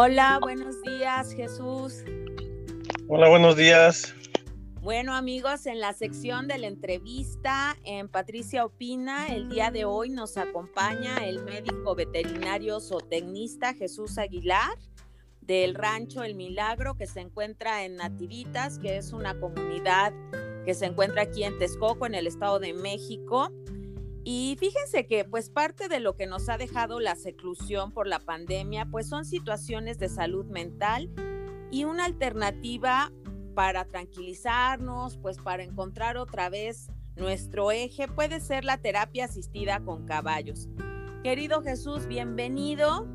Hola, buenos días, Jesús. Hola, buenos días. Bueno, amigos, en la sección de la entrevista en Patricia Opina, el día de hoy nos acompaña el médico veterinario zootecnista Jesús Aguilar del rancho El Milagro que se encuentra en Nativitas, que es una comunidad que se encuentra aquí en Texcoco, en el Estado de México. Y fíjense que pues parte de lo que nos ha dejado la seclusión por la pandemia pues son situaciones de salud mental y una alternativa para tranquilizarnos, pues para encontrar otra vez nuestro eje puede ser la terapia asistida con caballos. Querido Jesús, bienvenido.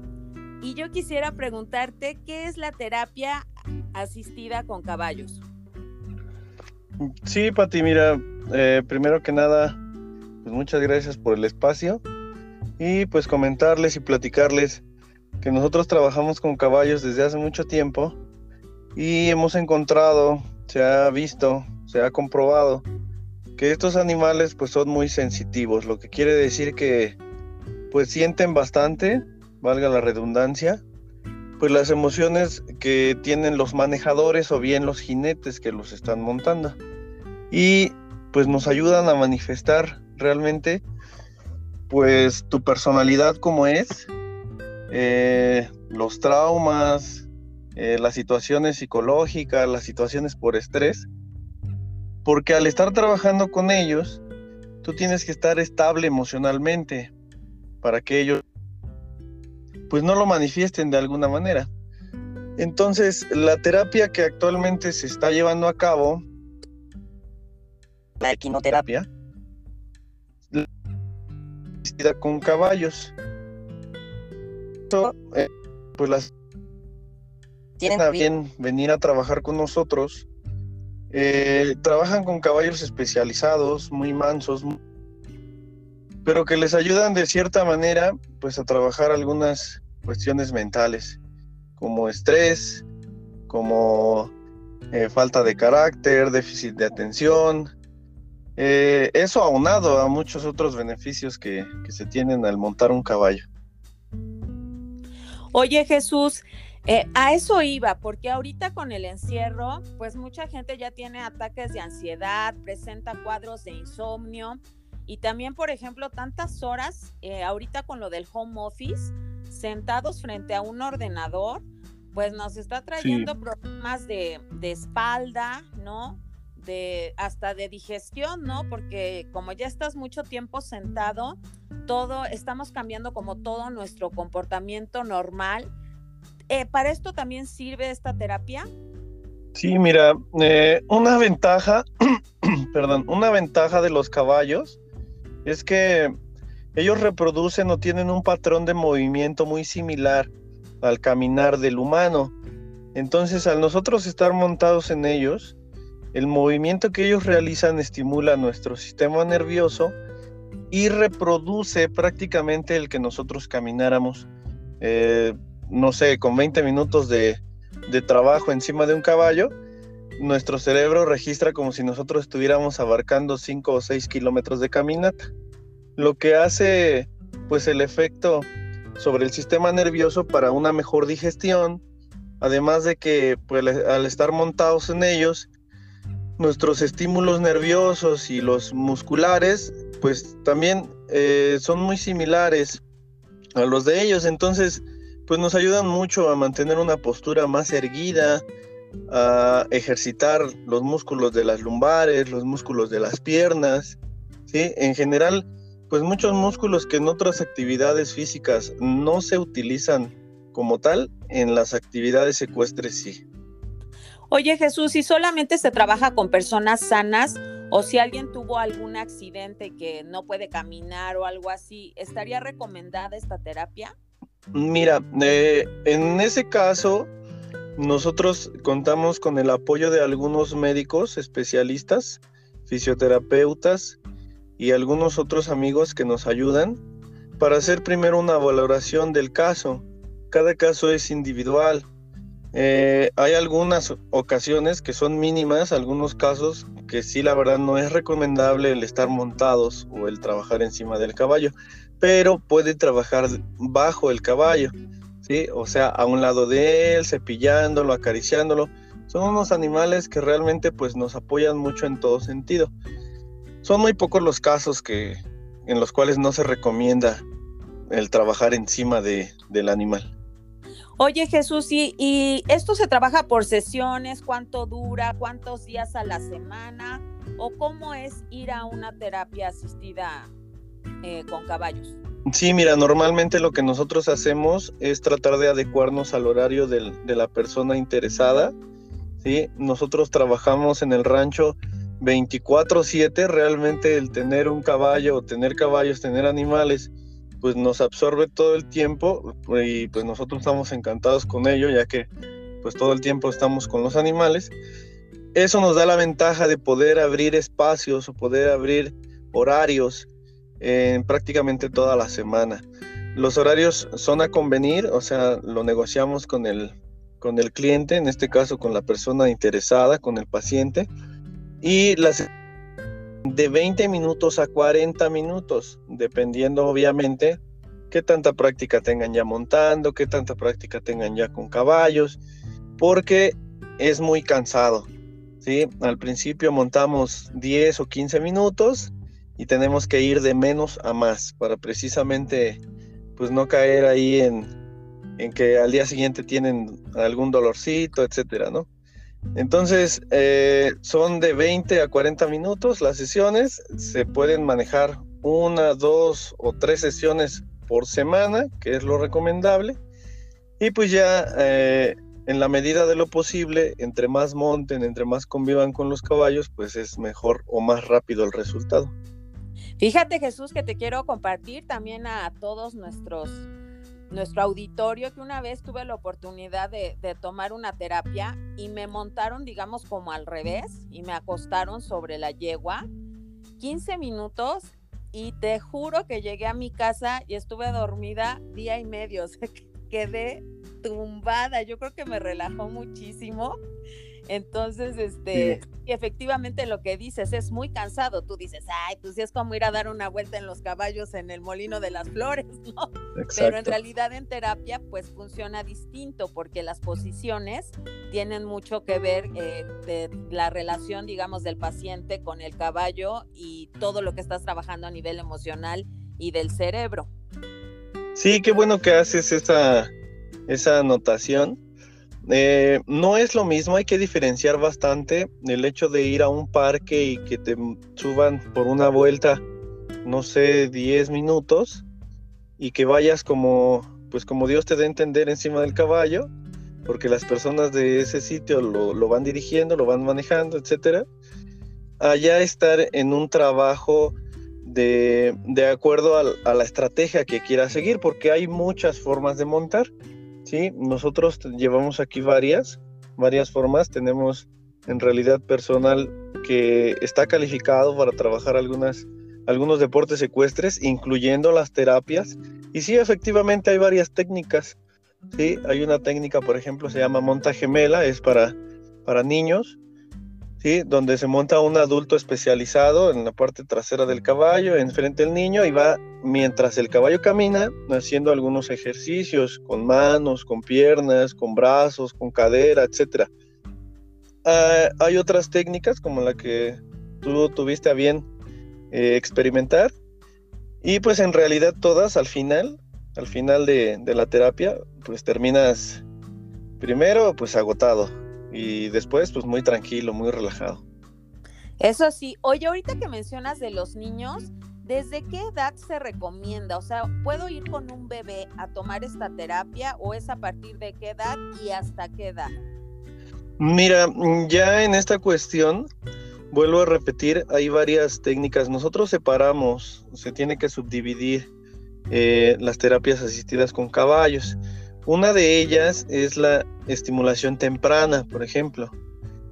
Y yo quisiera preguntarte, ¿qué es la terapia asistida con caballos? Sí, Pati, mira, eh, primero que nada, pues muchas gracias por el espacio y pues comentarles y platicarles que nosotros trabajamos con caballos desde hace mucho tiempo y hemos encontrado, se ha visto, se ha comprobado que estos animales pues son muy sensitivos, lo que quiere decir que pues sienten bastante, valga la redundancia, pues las emociones que tienen los manejadores o bien los jinetes que los están montando. Y pues nos ayudan a manifestar realmente pues tu personalidad como es, eh, los traumas, eh, las situaciones psicológicas, las situaciones por estrés, porque al estar trabajando con ellos, tú tienes que estar estable emocionalmente para que ellos pues no lo manifiesten de alguna manera. Entonces, la terapia que actualmente se está llevando a cabo, la equinoterapia, con caballos. Eh, pues las tienen a bien venir a trabajar con nosotros. Eh, trabajan con caballos especializados, muy mansos, pero que les ayudan de cierta manera, pues a trabajar algunas cuestiones mentales, como estrés, como eh, falta de carácter, déficit de atención, eh, eso aunado a muchos otros beneficios que, se tienen al montar un caballo. Oye Jesús, eh, a eso iba, porque ahorita con el encierro, pues mucha gente ya tiene ataques de ansiedad, presenta cuadros de insomnio y también, por ejemplo, tantas horas, eh, ahorita con lo del home office, sentados frente a un ordenador, pues nos está trayendo problemas de, de espalda, ¿no? De hasta de digestión, ¿no? Porque como ya estás mucho tiempo sentado, todo, estamos cambiando como todo nuestro comportamiento normal. Eh, ¿Para esto también sirve esta terapia? Sí, mira, eh, una ventaja, perdón, una ventaja de los caballos es que ellos reproducen o tienen un patrón de movimiento muy similar al caminar del humano. Entonces, al nosotros estar montados en ellos, el movimiento que ellos realizan estimula nuestro sistema nervioso y reproduce prácticamente el que nosotros camináramos, eh, no sé, con 20 minutos de, trabajo encima de un caballo, nuestro cerebro registra como si nosotros estuviéramos abarcando 5 o 6 kilómetros de caminata, lo que hace pues el efecto sobre el sistema nervioso para una mejor digestión, además de que pues, al estar montados en ellos, nuestros estímulos nerviosos y los musculares, pues también eh, son muy similares a los de ellos. Entonces, pues nos ayudan mucho a mantener una postura más erguida, a ejercitar los músculos de las lumbares, los músculos de las piernas, ¿sí? En general, pues muchos músculos que en otras actividades físicas no se utilizan como tal, en las actividades ecuestres sí. Oye Jesús, si solamente se trabaja con personas sanas o si alguien tuvo algún accidente que no puede caminar o algo así, ¿estaría recomendada esta terapia? Mira, eh, en ese caso, nosotros contamos con el apoyo de algunos médicos especialistas, fisioterapeutas y algunos otros amigos que nos ayudan para hacer primero una valoración del caso. Cada caso es individual eh, hay algunas ocasiones que son mínimas, algunos casos que sí la verdad no es recomendable el estar montados o el trabajar encima del caballo, pero puede trabajar bajo el caballo. ¿sí? O sea, a un lado de él, cepillándolo, acariciándolo. Son unos animales que realmente pues nos apoyan mucho en todo sentido. Son muy pocos los casos que, en los cuales no se recomienda el trabajar encima de, del animal. Oye Jesús, ¿y, ¿y esto se trabaja por sesiones? ¿Cuánto dura? ¿Cuántos días a la semana? ¿O cómo es ir a una terapia asistida eh, con caballos? Sí, mira, normalmente lo que nosotros hacemos es tratar de adecuarnos al horario del, de la persona interesada. ¿sí? Nosotros trabajamos en el rancho 24/7, realmente el tener un caballo o tener caballos, tener animales, pues nos absorbe todo el tiempo y pues nosotros estamos encantados con ello, ya que pues todo el tiempo estamos con los animales. Eso nos da la ventaja de poder abrir espacios o poder abrir horarios en prácticamente toda la semana. Los horarios son a convenir, o sea, lo negociamos con el, con el cliente, en este caso con la persona interesada, con el paciente, y las de 20 minutos a 40 minutos, dependiendo obviamente qué tanta práctica tengan ya montando, qué tanta práctica tengan ya con caballos, porque es muy cansado. ¿sí? Al principio montamos 10 o 15 minutos y tenemos que ir de menos a más para precisamente pues no caer ahí en, en que al día siguiente tienen algún dolorcito, etcétera, ¿no? Entonces, eh, son de 20 a 40 minutos las sesiones, se pueden manejar una, dos o tres sesiones por semana, que es lo recomendable, y pues ya eh, en la medida de lo posible, entre más monten, entre más convivan con los caballos, pues es mejor o más rápido el resultado. Fíjate Jesús que te quiero compartir también a todos nuestros nuestro auditorio que una vez tuve la oportunidad de, tomar una terapia y me montaron, digamos, como al revés y me acostaron sobre la yegua 15 minutos y te juro que llegué a mi casa y estuve dormida día y medio, o sea, quedé tumbada, yo creo que me relajó muchísimo entonces, este, efectivamente lo que dices es muy cansado. Tú dices, ay, pues es como ir a dar una vuelta en los caballos en el molino de las flores, ¿no? Pero en realidad en terapia, pues funciona distinto porque las posiciones tienen mucho que ver eh, de la relación, digamos, del paciente con el caballo y todo lo que estás trabajando a nivel emocional y del cerebro. Sí, qué bueno que haces esa, esa anotación eh, no es lo mismo, hay que diferenciar bastante el hecho de ir a un parque y que te suban por una vuelta, no sé, 10 minutos y que vayas como, pues como Dios te dé a entender encima del caballo, porque las personas de ese sitio lo, van dirigiendo, lo van manejando, etcétera. Allá estar en un trabajo de, de acuerdo a la estrategia que quieras seguir, porque hay muchas formas de montar. Sí, nosotros llevamos aquí varias, varias formas. Tenemos en realidad personal que está calificado para trabajar algunas, algunos deportes ecuestres, incluyendo las terapias. Y sí, efectivamente hay varias técnicas. Sí, hay una técnica, por ejemplo, se llama monta gemela, es para, para niños. Donde se monta un adulto especializado en la parte trasera del caballo, enfrente del niño, y va mientras el caballo camina haciendo algunos ejercicios con manos, con piernas, con brazos, con cadera, etc. Ah, hay otras técnicas como la que tú tuviste a bien eh, experimentar, y pues en realidad todas al final, al final de, de la terapia, pues terminas primero pues agotado, y después pues muy tranquilo, muy relajado. Eso sí, oye, ahorita que mencionas de los niños, ¿desde qué edad se recomienda? O sea, ¿puedo ir con un bebé a tomar esta terapia o es a partir de qué edad y hasta qué edad? Mira, ya en esta cuestión, vuelvo a repetir, hay varias técnicas. Nosotros separamos, se tiene que subdividir eh, las terapias asistidas con caballos. Una de ellas es la estimulación temprana, por ejemplo,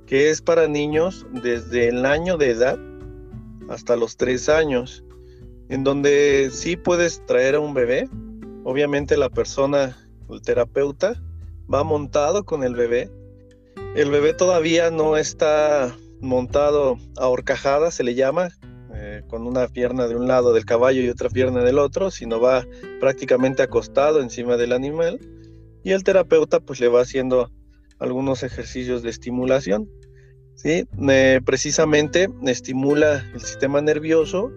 que es para niños desde el año de edad hasta los tres años, en donde sí puedes traer a un bebé. Obviamente la persona, el terapeuta, va montado con el bebé. El bebé todavía no está montado a horcajada, se le llama, eh, con una pierna de un lado del caballo y otra pierna del otro, sino va prácticamente acostado encima del animal y el terapeuta pues le va haciendo algunos ejercicios de estimulación. ¿sí? precisamente estimula el sistema nervioso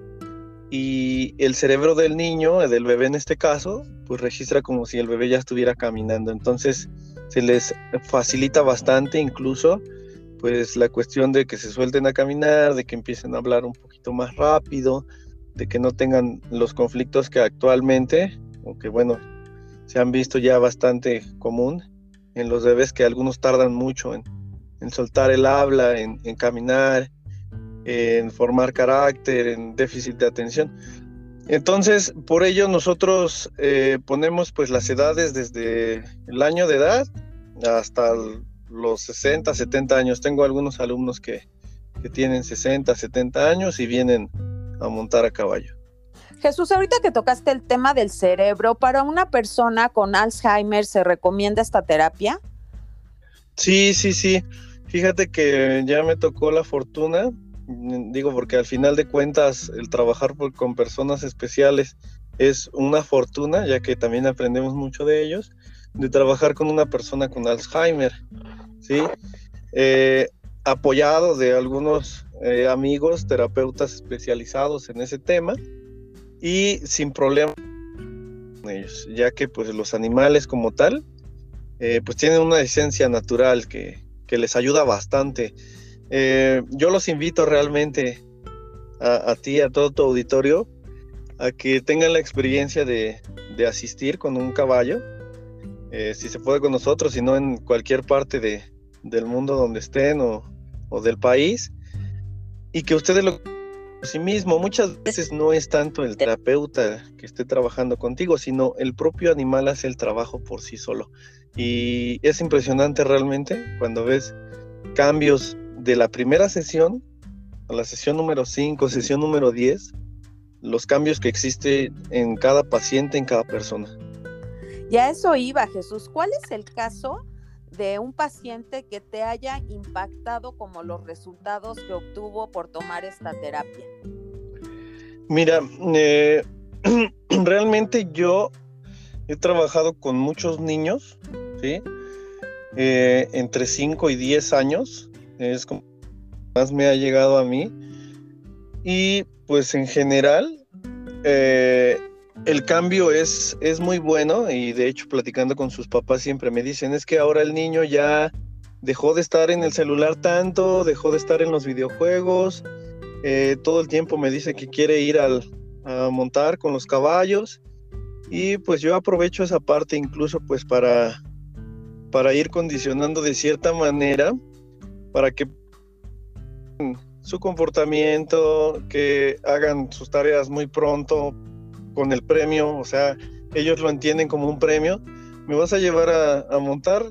y el cerebro del niño, del bebé en este caso, pues registra como si el bebé ya estuviera caminando. Entonces se les facilita bastante incluso pues la cuestión de que se suelten a caminar, de que empiecen a hablar un poquito más rápido, de que no tengan los conflictos que actualmente, aunque bueno, se han visto ya bastante común en los bebés que algunos tardan mucho en, soltar el habla, en, caminar, en formar carácter, en déficit de atención. Entonces, por ello nosotros eh, ponemos pues las edades desde el año de edad hasta los 60, 70 años. Tengo algunos alumnos que, que tienen 60, 70 años y vienen a montar a caballo. Jesús, ahorita que tocaste el tema del cerebro, ¿para una persona con Alzheimer se recomienda esta terapia? Sí, sí, sí. Fíjate que ya me tocó la fortuna, digo, porque al final de cuentas el trabajar con personas especiales es una fortuna, ya que también aprendemos mucho de ellos, de trabajar con una persona con Alzheimer, ¿sí? Eh, apoyado de algunos eh, amigos, terapeutas especializados en ese tema y sin problema con ellos, ya que pues los animales como tal, eh, pues tienen una esencia natural que, les ayuda bastante. Eh, yo los invito realmente a, ti, a todo tu auditorio, a que tengan la experiencia de, de asistir con un caballo, si se puede con nosotros, si no en cualquier parte de, del mundo donde estén o, o del país y que ustedes lo sí mismo. Muchas veces no es tanto el terapeuta que esté trabajando contigo, sino el propio animal hace el trabajo por sí solo. Y es impresionante realmente cuando ves cambios de la primera sesión a la sesión número 5, sesión número 10, los cambios que existen en cada paciente, en cada persona. Ya eso iba, Jesús. ¿Cuál es el caso de un paciente que te haya impactado como los resultados que obtuvo por tomar esta terapia? Mira, eh, realmente yo he trabajado con muchos niños, ¿sí? Eh, entre 5 y 10 años, es como más me ha llegado a mí. Y pues en general, eh, el cambio es, es muy bueno y de hecho platicando con sus papás siempre me dicen es que ahora el niño ya dejó de estar en el celular tanto, dejó de estar en los videojuegos, eh, todo el tiempo me dice que quiere ir al, a montar con los caballos y pues yo aprovecho esa parte incluso pues para, para ir condicionando de cierta manera para que su comportamiento, que hagan sus tareas muy pronto, con el premio, o sea, ellos lo entienden como un premio. ¿Me vas a llevar a, montar?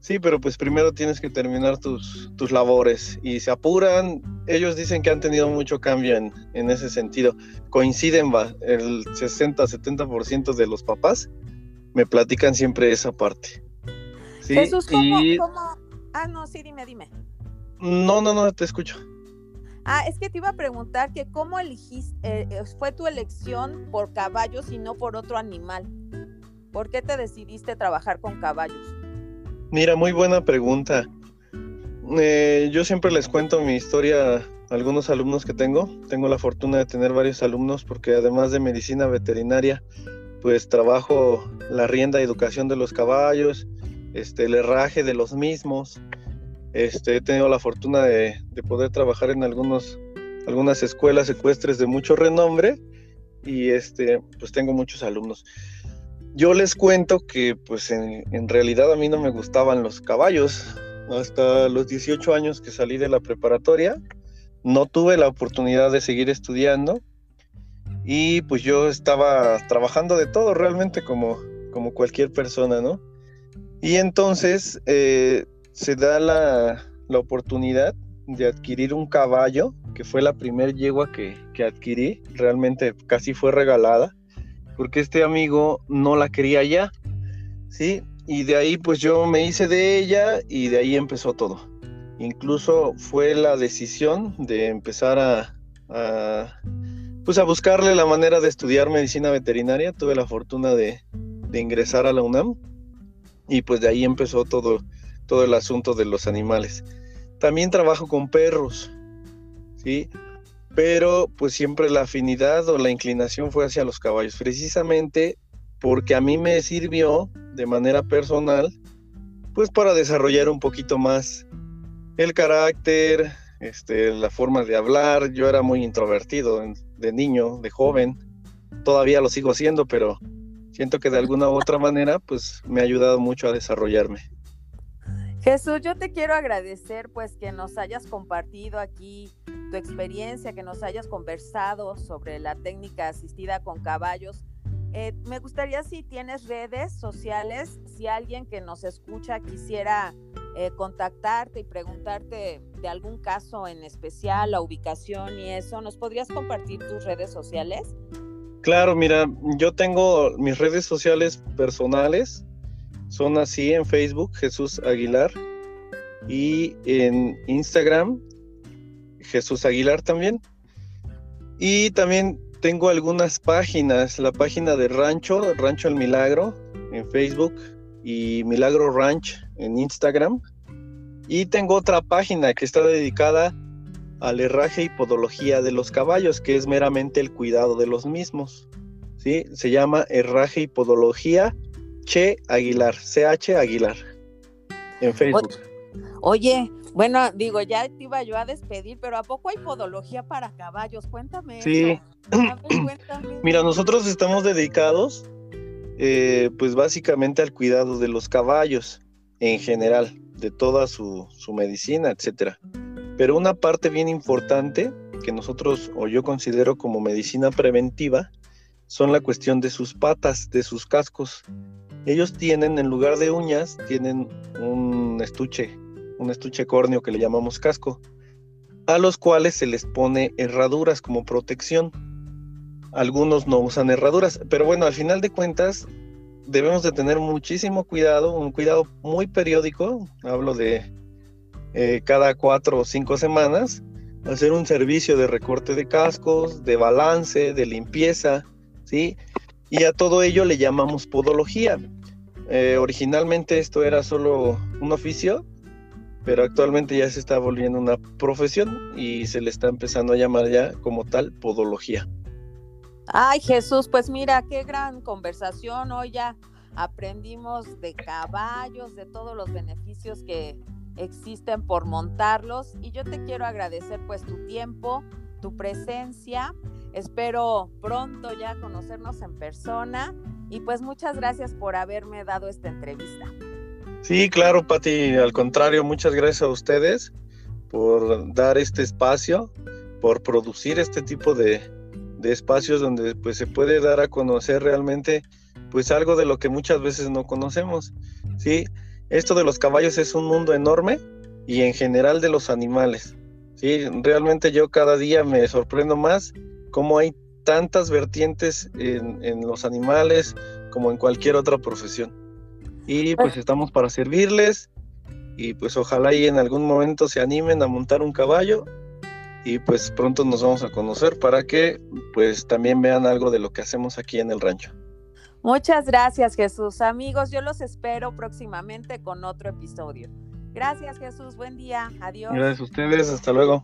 Sí, pero pues primero tienes que terminar tus, tus, labores y se apuran. Ellos dicen que han tenido mucho cambio en, en ese sentido. Coinciden, va, el 60-70% de los papás me platican siempre esa parte. ¿Sí? Jesús, ¿cómo, ¿cómo? Ah, no, sí, dime, dime. No, no, no, te escucho. Ah, es que te iba a preguntar que cómo elegiste, eh, eh, fue tu elección por caballos y no por otro animal. ¿Por qué te decidiste trabajar con caballos? Mira, muy buena pregunta. Eh, yo siempre les cuento mi historia a algunos alumnos que tengo. Tengo la fortuna de tener varios alumnos porque además de medicina veterinaria, pues trabajo la rienda y educación de los caballos, este, el herraje de los mismos, este, he tenido la fortuna de, poder trabajar en algunos, algunas escuelas ecuestres de mucho renombre y este, pues tengo muchos alumnos. Yo les cuento que pues en, en, realidad a mí no me gustaban los caballos. Hasta los 18 años que salí de la preparatoria, no tuve la oportunidad de seguir estudiando y pues yo estaba trabajando de todo realmente como, como cualquier persona, ¿no? Y entonces eh, se da la, oportunidad de adquirir un caballo, que fue la primer yegua que, adquirí, realmente casi fue regalada, porque este amigo no la quería ya, ¿sí? Y de ahí pues yo me hice de ella y de ahí empezó todo. Incluso fue la decisión de empezar a, a pues a buscarle la manera de estudiar medicina veterinaria. Tuve la fortuna de, de ingresar a la UNAM y pues de ahí empezó todo, todo el asunto de los animales. También trabajo con perros, ¿sí? Pero pues siempre la afinidad o la inclinación fue hacia los caballos, precisamente porque a mí me sirvió de manera personal, pues para desarrollar un poquito más el carácter, este, la forma de hablar. Yo era muy introvertido de niño, de joven, todavía lo sigo siendo, pero siento que de alguna u otra manera, pues me ha ayudado mucho a desarrollarme. Jesús, yo te quiero agradecer pues que nos hayas compartido aquí tu experiencia, que nos hayas conversado sobre la técnica asistida con caballos. Eh, me gustaría si tienes redes sociales, si alguien que nos escucha quisiera eh, contactarte y preguntarte de algún caso en especial, la ubicación y eso, ¿nos podrías compartir tus redes sociales? Claro, mira, yo tengo mis redes sociales personales, son así en Facebook, Jesús Aguilar, y en Instagram, Jesús Aguilar también. Y también tengo algunas páginas, la página de Rancho, Rancho El Milagro, en Facebook, y Milagro Ranch en Instagram. Y tengo otra página que está dedicada al herraje y podología de los caballos, que es meramente el cuidado de los mismos. ¿sí? Se llama herraje y podología Che Aguilar, CH Aguilar, en Facebook. Oye, bueno, digo, ya te iba yo a despedir, pero ¿a poco hay podología para caballos? Cuéntame. Sí. Mira, nosotros estamos dedicados, eh, pues básicamente al cuidado de los caballos en general, de toda su, su medicina, etcétera. Pero una parte bien importante que nosotros o yo considero como medicina preventiva son la cuestión de sus patas, de sus cascos. Ellos tienen, en lugar de uñas, tienen un estuche, un estuche córneo que le llamamos casco, a los cuales se les pone herraduras como protección. Algunos no usan herraduras, pero bueno, al final de cuentas debemos de tener muchísimo cuidado, un cuidado muy periódico, hablo de eh, cada cuatro o cinco semanas, hacer un servicio de recorte de cascos, de balance, de limpieza, ¿sí? Y a todo ello le llamamos podología. Eh, originalmente esto era solo un oficio, pero actualmente ya se está volviendo una profesión y se le está empezando a llamar ya como tal podología. Ay Jesús, pues mira, qué gran conversación. Hoy ya aprendimos de caballos, de todos los beneficios que, existen por montarlos y yo te quiero agradecer pues tu tiempo, tu presencia. Espero pronto ya conocernos en persona y pues muchas gracias por haberme dado esta entrevista. Sí, claro, Pati, al contrario, muchas gracias a ustedes por dar este espacio, por producir este tipo de, espacios donde pues se puede dar a conocer realmente pues algo de lo que muchas veces no conocemos. Sí, esto de los caballos es un mundo enorme y en general de los animales. Sí, realmente yo cada día me sorprendo más cómo hay tantas vertientes en, los animales como en cualquier otra profesión. Y pues estamos para servirles y pues ojalá y en algún momento se animen a montar un caballo y pues pronto nos vamos a conocer para que pues también vean algo de lo que hacemos aquí en el rancho. Muchas gracias Jesús. Amigos, yo los espero próximamente con otro episodio. Gracias Jesús, buen día, adiós. Gracias a ustedes, hasta luego.